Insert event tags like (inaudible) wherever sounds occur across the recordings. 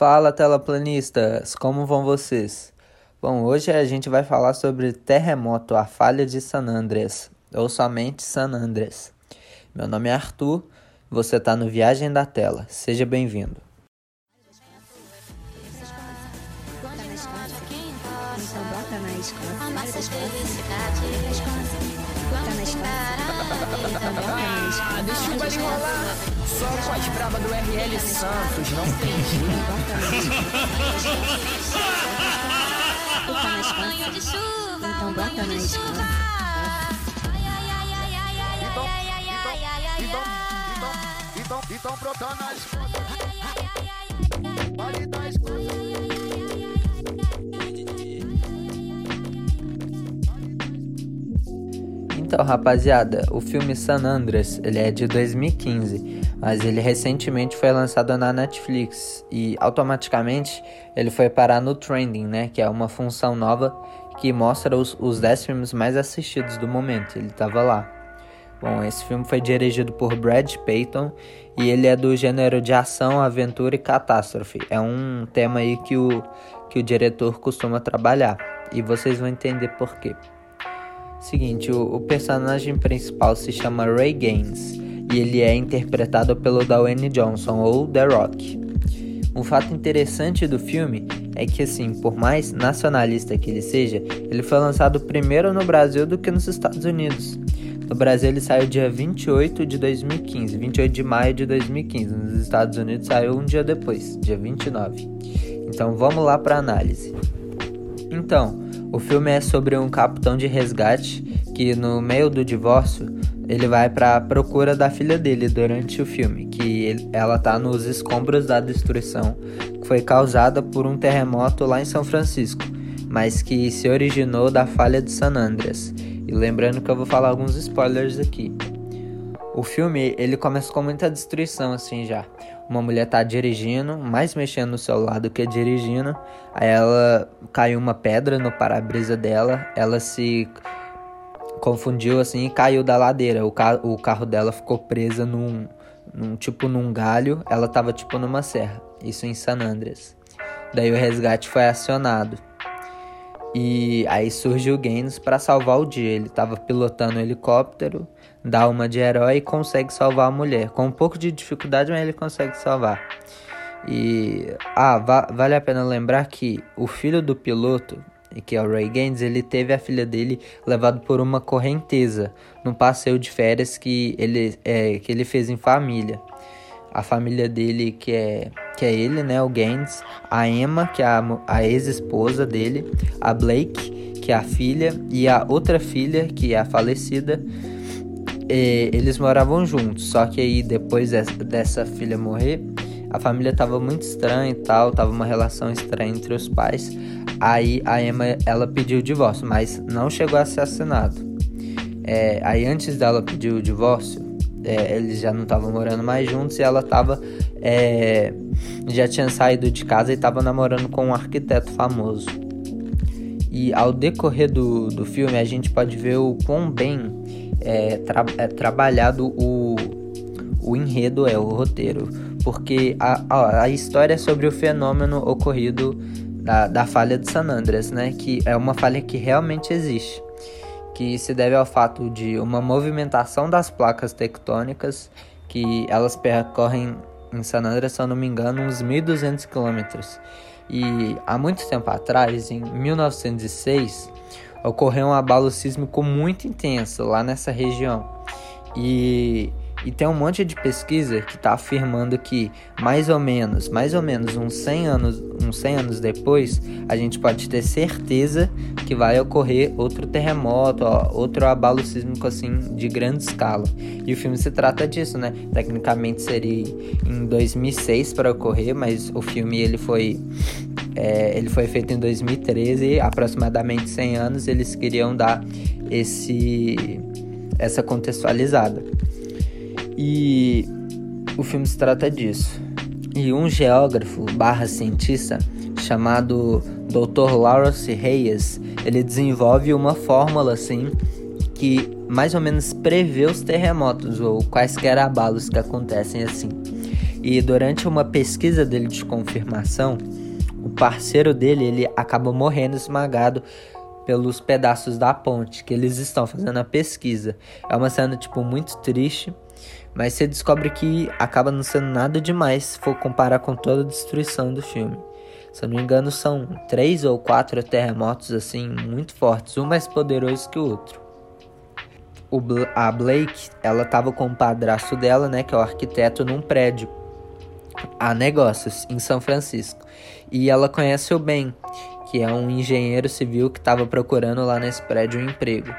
Fala telaplanistas, como vão vocês? Bom, hoje a gente vai falar sobre terremoto, a falha de San Andreas, ou somente San Andreas. Meu nome é Arthur, você está no Viagem da Tela, seja bem-vindo. Deixa o baile rolar. Só com as bravas do RL Santos, não tem jeito. Banho de chuva, Então bota na escola. chuva. Ai, ai, ai, ai, ai, ai, Então, ai, ai, ai, ai, ai, ai, então, ai. então, então, então brotando as coisas. Ai, ai, ai, ai, ai, Vale das coisas. Então, rapaziada, o filme San Andreas, ele é de 2015, mas ele recentemente foi lançado na Netflix e automaticamente ele foi parar no Trending, né, que é uma função nova que mostra os, os 10 filmes mais assistidos do momento, ele tava lá. Bom, esse filme foi dirigido por Brad Payton e ele é do gênero de ação, aventura e catástrofe. É um tema aí que o, que o diretor costuma trabalhar e vocês vão entender por quê. Seguinte, o, o personagem principal se chama Ray Gaines e ele é interpretado pelo Dwayne Johnson ou The Rock. Um fato interessante do filme é que, assim, por mais nacionalista que ele seja, ele foi lançado primeiro no Brasil do que nos Estados Unidos. No Brasil ele saiu dia 28 de 2015, 28 de maio de 2015. Nos Estados Unidos saiu um dia depois, dia 29. Então vamos lá para análise. Então, o filme é sobre um capitão de resgate que no meio do divórcio ele vai para a procura da filha dele durante o filme, que ele- ela tá nos escombros da destruição que foi causada por um terremoto lá em São Francisco, mas que se originou da falha de San Andreas. E lembrando que eu vou falar alguns spoilers aqui. O filme, ele começa com muita destruição, assim, já. Uma mulher tá dirigindo, mais mexendo no celular do que dirigindo. Aí ela caiu uma pedra no para-brisa dela. Ela se confundiu, assim, e caiu da ladeira. O, ca o carro dela ficou presa num, num, tipo, num galho. Ela tava, tipo, numa serra. Isso em San Andreas. Daí o resgate foi acionado. E aí surge o Gaines para salvar o dia. Ele tava pilotando o helicóptero, dá uma de herói e consegue salvar a mulher. Com um pouco de dificuldade, mas ele consegue salvar. E ah, va- vale a pena lembrar que o filho do piloto, que é o Ray Gaines, ele teve a filha dele levado por uma correnteza num passeio de férias que ele, é, que ele fez em família a família dele, que é, que é ele, né, o Gaines, a Emma, que é a, a ex-esposa dele, a Blake, que é a filha, e a outra filha, que é a falecida, eh, eles moravam juntos, só que aí depois dessa, dessa filha morrer, a família tava muito estranha e tal, tava uma relação estranha entre os pais, aí a Emma, ela pediu o divórcio, mas não chegou a ser assinado. É, aí antes dela pedir o divórcio, é, eles já não estavam morando mais juntos e ela tava. é, já tinha saído de casa e estava namorando com um arquiteto famoso. E ao decorrer do, do filme a gente pode ver o quão bem é, tra- é trabalhado o, o enredo é, o roteiro. Porque a, a, a história é sobre o fenômeno ocorrido da, da falha de San Andreas, né? Que é uma falha que realmente existe que se deve ao fato de uma movimentação das placas tectônicas que elas percorrem em San Andreas, se eu não me engano, uns 1.200 quilômetros. E há muito tempo atrás, em 1906, ocorreu um abalo sísmico muito intenso lá nessa região. E, e tem um monte de pesquisa que está afirmando que mais ou menos, mais ou menos uns 100 anos, uns 100 anos depois, a gente pode ter certeza que vai ocorrer outro terremoto, ó, outro abalo sísmico assim de grande escala. E o filme se trata disso, né? Tecnicamente seria em 2006 para ocorrer, mas o filme ele foi é, ele foi feito em 2013, aproximadamente 100 anos. Eles queriam dar esse essa contextualizada. E o filme se trata disso. E um geógrafo barra cientista chamado Dr. Lawrence Reyes, ele desenvolve uma fórmula assim que mais ou menos prevê os terremotos ou quaisquer abalos que acontecem assim. E durante uma pesquisa dele de confirmação, o parceiro dele ele acaba morrendo esmagado pelos pedaços da ponte que eles estão fazendo a pesquisa. É uma cena tipo muito triste, mas você descobre que acaba não sendo nada demais se for comparar com toda a destruição do filme. Se eu não me engano, são três ou quatro terremotos assim muito fortes, um mais poderoso que o outro. O a Blake, ela tava com o padrasto dela, né, que é o arquiteto, num prédio a negócios em São Francisco. E ela conhece o Ben, que é um engenheiro civil que estava procurando lá nesse prédio um emprego.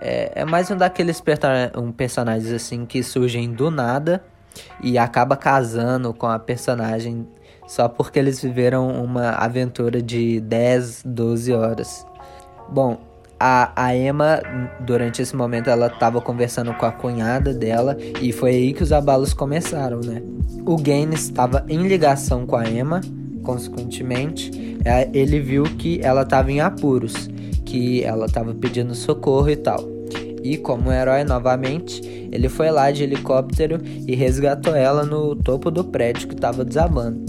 É, é mais um daqueles um personagens assim que surgem do nada e acaba casando com a personagem só porque eles viveram uma aventura de 10, 12 horas. Bom, a, a Emma, durante esse momento, ela estava conversando com a cunhada dela e foi aí que os abalos começaram, né? O Gaines estava em ligação com a Emma, consequentemente, é, ele viu que ela estava em apuros, que ela estava pedindo socorro e tal. E como herói novamente, ele foi lá de helicóptero e resgatou ela no topo do prédio que estava desabando.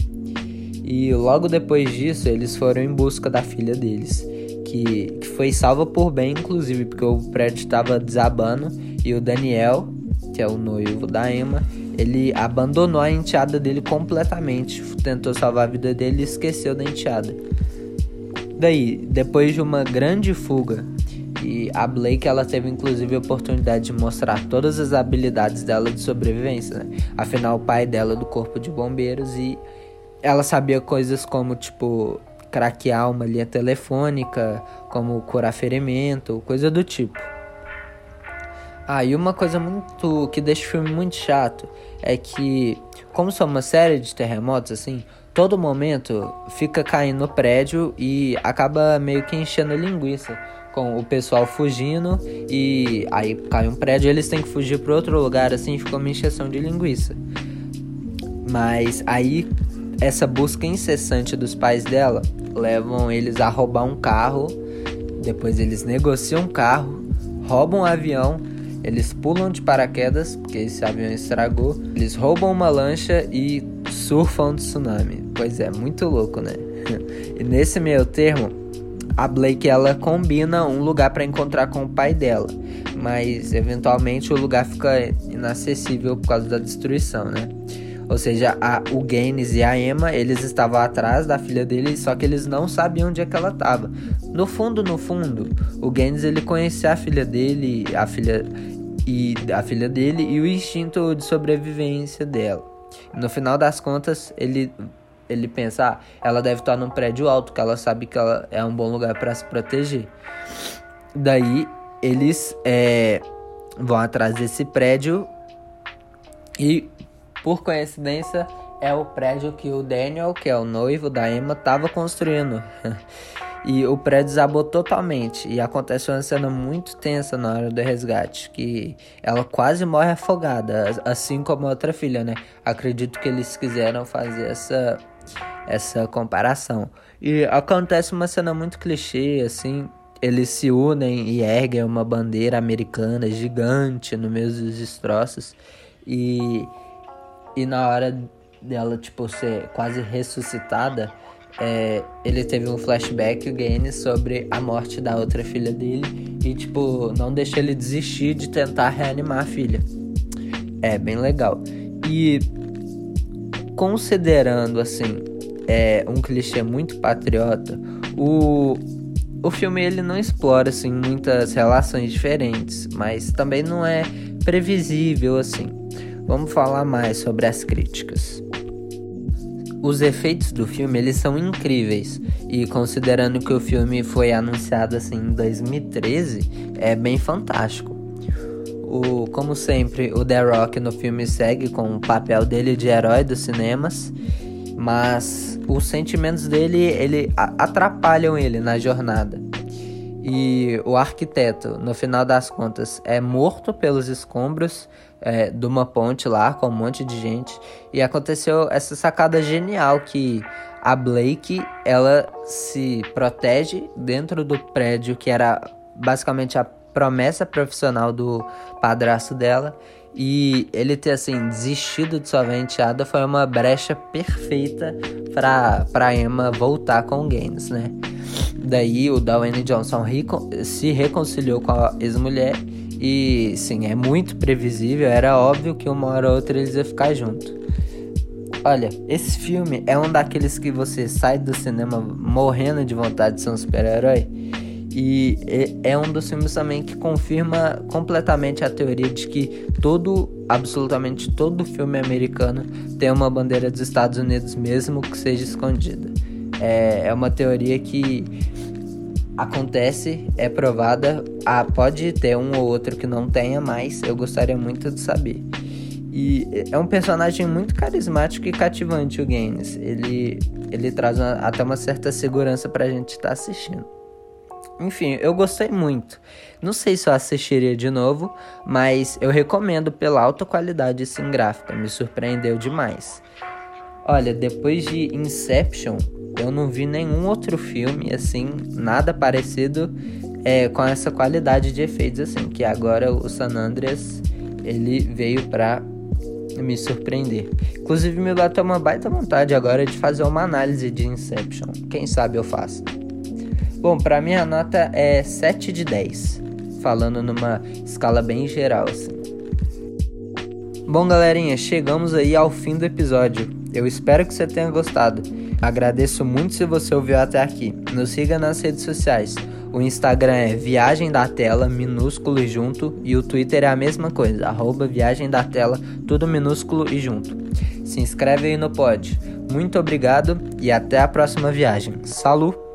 E logo depois disso, eles foram em busca da filha deles, que, que foi salva por bem, inclusive, porque o prédio estava desabando e o Daniel, que é o noivo da Emma, ele abandonou a enteada dele completamente, tentou salvar a vida dele e esqueceu da enteada. Daí, depois de uma grande fuga, e a Blake ela teve inclusive a oportunidade de mostrar todas as habilidades dela de sobrevivência, né? Afinal, o pai dela é do corpo de bombeiros e ela sabia coisas como, tipo, craquear uma linha telefônica, como curar ferimento, coisa do tipo. Ah, e uma coisa muito que deixa o filme muito chato é que, como são uma série de terremotos assim, todo momento fica caindo no prédio e acaba meio que enchendo linguiça com o pessoal fugindo e aí cai um prédio eles têm que fugir para outro lugar assim, fica uma encheção de linguiça. Mas aí essa busca incessante dos pais dela levam eles a roubar um carro, depois eles negociam um carro, roubam um avião, eles pulam de paraquedas, porque esse avião estragou, eles roubam uma lancha e surfam do tsunami. Pois é, muito louco, né? (laughs) e nesse meio termo, a Blake ela combina um lugar para encontrar com o pai dela, mas eventualmente o lugar fica inacessível por causa da destruição, né? Ou seja, a, o Gaines e a Emma, eles estavam atrás da filha dele, só que eles não sabiam onde é que ela estava. No fundo, no fundo, o Gaines ele conhecia a filha dele, a filha e a filha dele e o instinto de sobrevivência dela. No final das contas, ele ele pensa, ah, ela deve estar num prédio alto, que ela sabe que ela é um bom lugar para se proteger. Daí eles é, vão atrás desse prédio e por coincidência, é o prédio que o Daniel, que é o noivo da Emma, estava construindo. (laughs) e o prédio desabou totalmente. E aconteceu uma cena muito tensa na hora do resgate. Que ela quase morre afogada, assim como a outra filha, né? Acredito que eles quiseram fazer essa, essa comparação. E acontece uma cena muito clichê, assim. Eles se unem e erguem uma bandeira americana gigante no meio dos destroços. E e na hora dela, tipo, ser quase ressuscitada, é, ele teve um flashback, o Gaines, sobre a morte da outra filha dele. E, tipo, não deixa ele desistir de tentar reanimar a filha. É bem legal. E considerando, assim, é, um clichê muito patriota, o, o filme ele não explora, assim, muitas relações diferentes. Mas também não é previsível, assim. Vamos falar mais sobre as críticas. Os efeitos do filme eles são incríveis e considerando que o filme foi anunciado assim em 2013 é bem fantástico. O, como sempre, o The Rock no filme segue com o papel dele de herói dos cinemas, mas os sentimentos dele ele atrapalham ele na jornada. E o arquiteto, no final das contas, é morto pelos escombros é, de uma ponte lá com um monte de gente. E aconteceu essa sacada genial que a Blake ela se protege dentro do prédio que era basicamente a promessa profissional do padrasto dela. E ele ter assim desistido de sua enteada foi uma brecha perfeita para Emma voltar com o Gaines, né? Daí o Dwayne Johnson se reconciliou com a ex-mulher e sim, é muito previsível, era óbvio que uma hora ou outra eles iam ficar juntos. Olha, esse filme é um daqueles que você sai do cinema morrendo de vontade de ser um super-herói. E é um dos filmes também que confirma completamente a teoria de que todo, absolutamente todo filme americano tem uma bandeira dos Estados Unidos, mesmo que seja escondida. É, é uma teoria que acontece, é provada, ah, pode ter um ou outro que não tenha, mas eu gostaria muito de saber. E é um personagem muito carismático e cativante o Gaines. Ele, ele traz uma, até uma certa segurança pra gente estar tá assistindo. Enfim, eu gostei muito. Não sei se eu assistiria de novo, mas eu recomendo pela alta qualidade sim gráfica, me surpreendeu demais. Olha, depois de Inception, eu não vi nenhum outro filme assim, nada parecido é, com essa qualidade de efeitos assim, que agora o San Andreas ele veio pra me surpreender. Inclusive me bateu uma baita vontade agora de fazer uma análise de Inception. Quem sabe eu faço. Bom, para mim a nota é 7 de 10, falando numa escala bem geral assim. Bom, galerinha, chegamos aí ao fim do episódio. Eu espero que você tenha gostado. Agradeço muito se você ouviu até aqui. Nos siga nas redes sociais. O Instagram é Viagem da Tela, minúsculo e junto, e o Twitter é a mesma coisa, arroba Viagem da Tela, tudo minúsculo e junto. Se inscreve aí no pod. Muito obrigado e até a próxima viagem. Salut!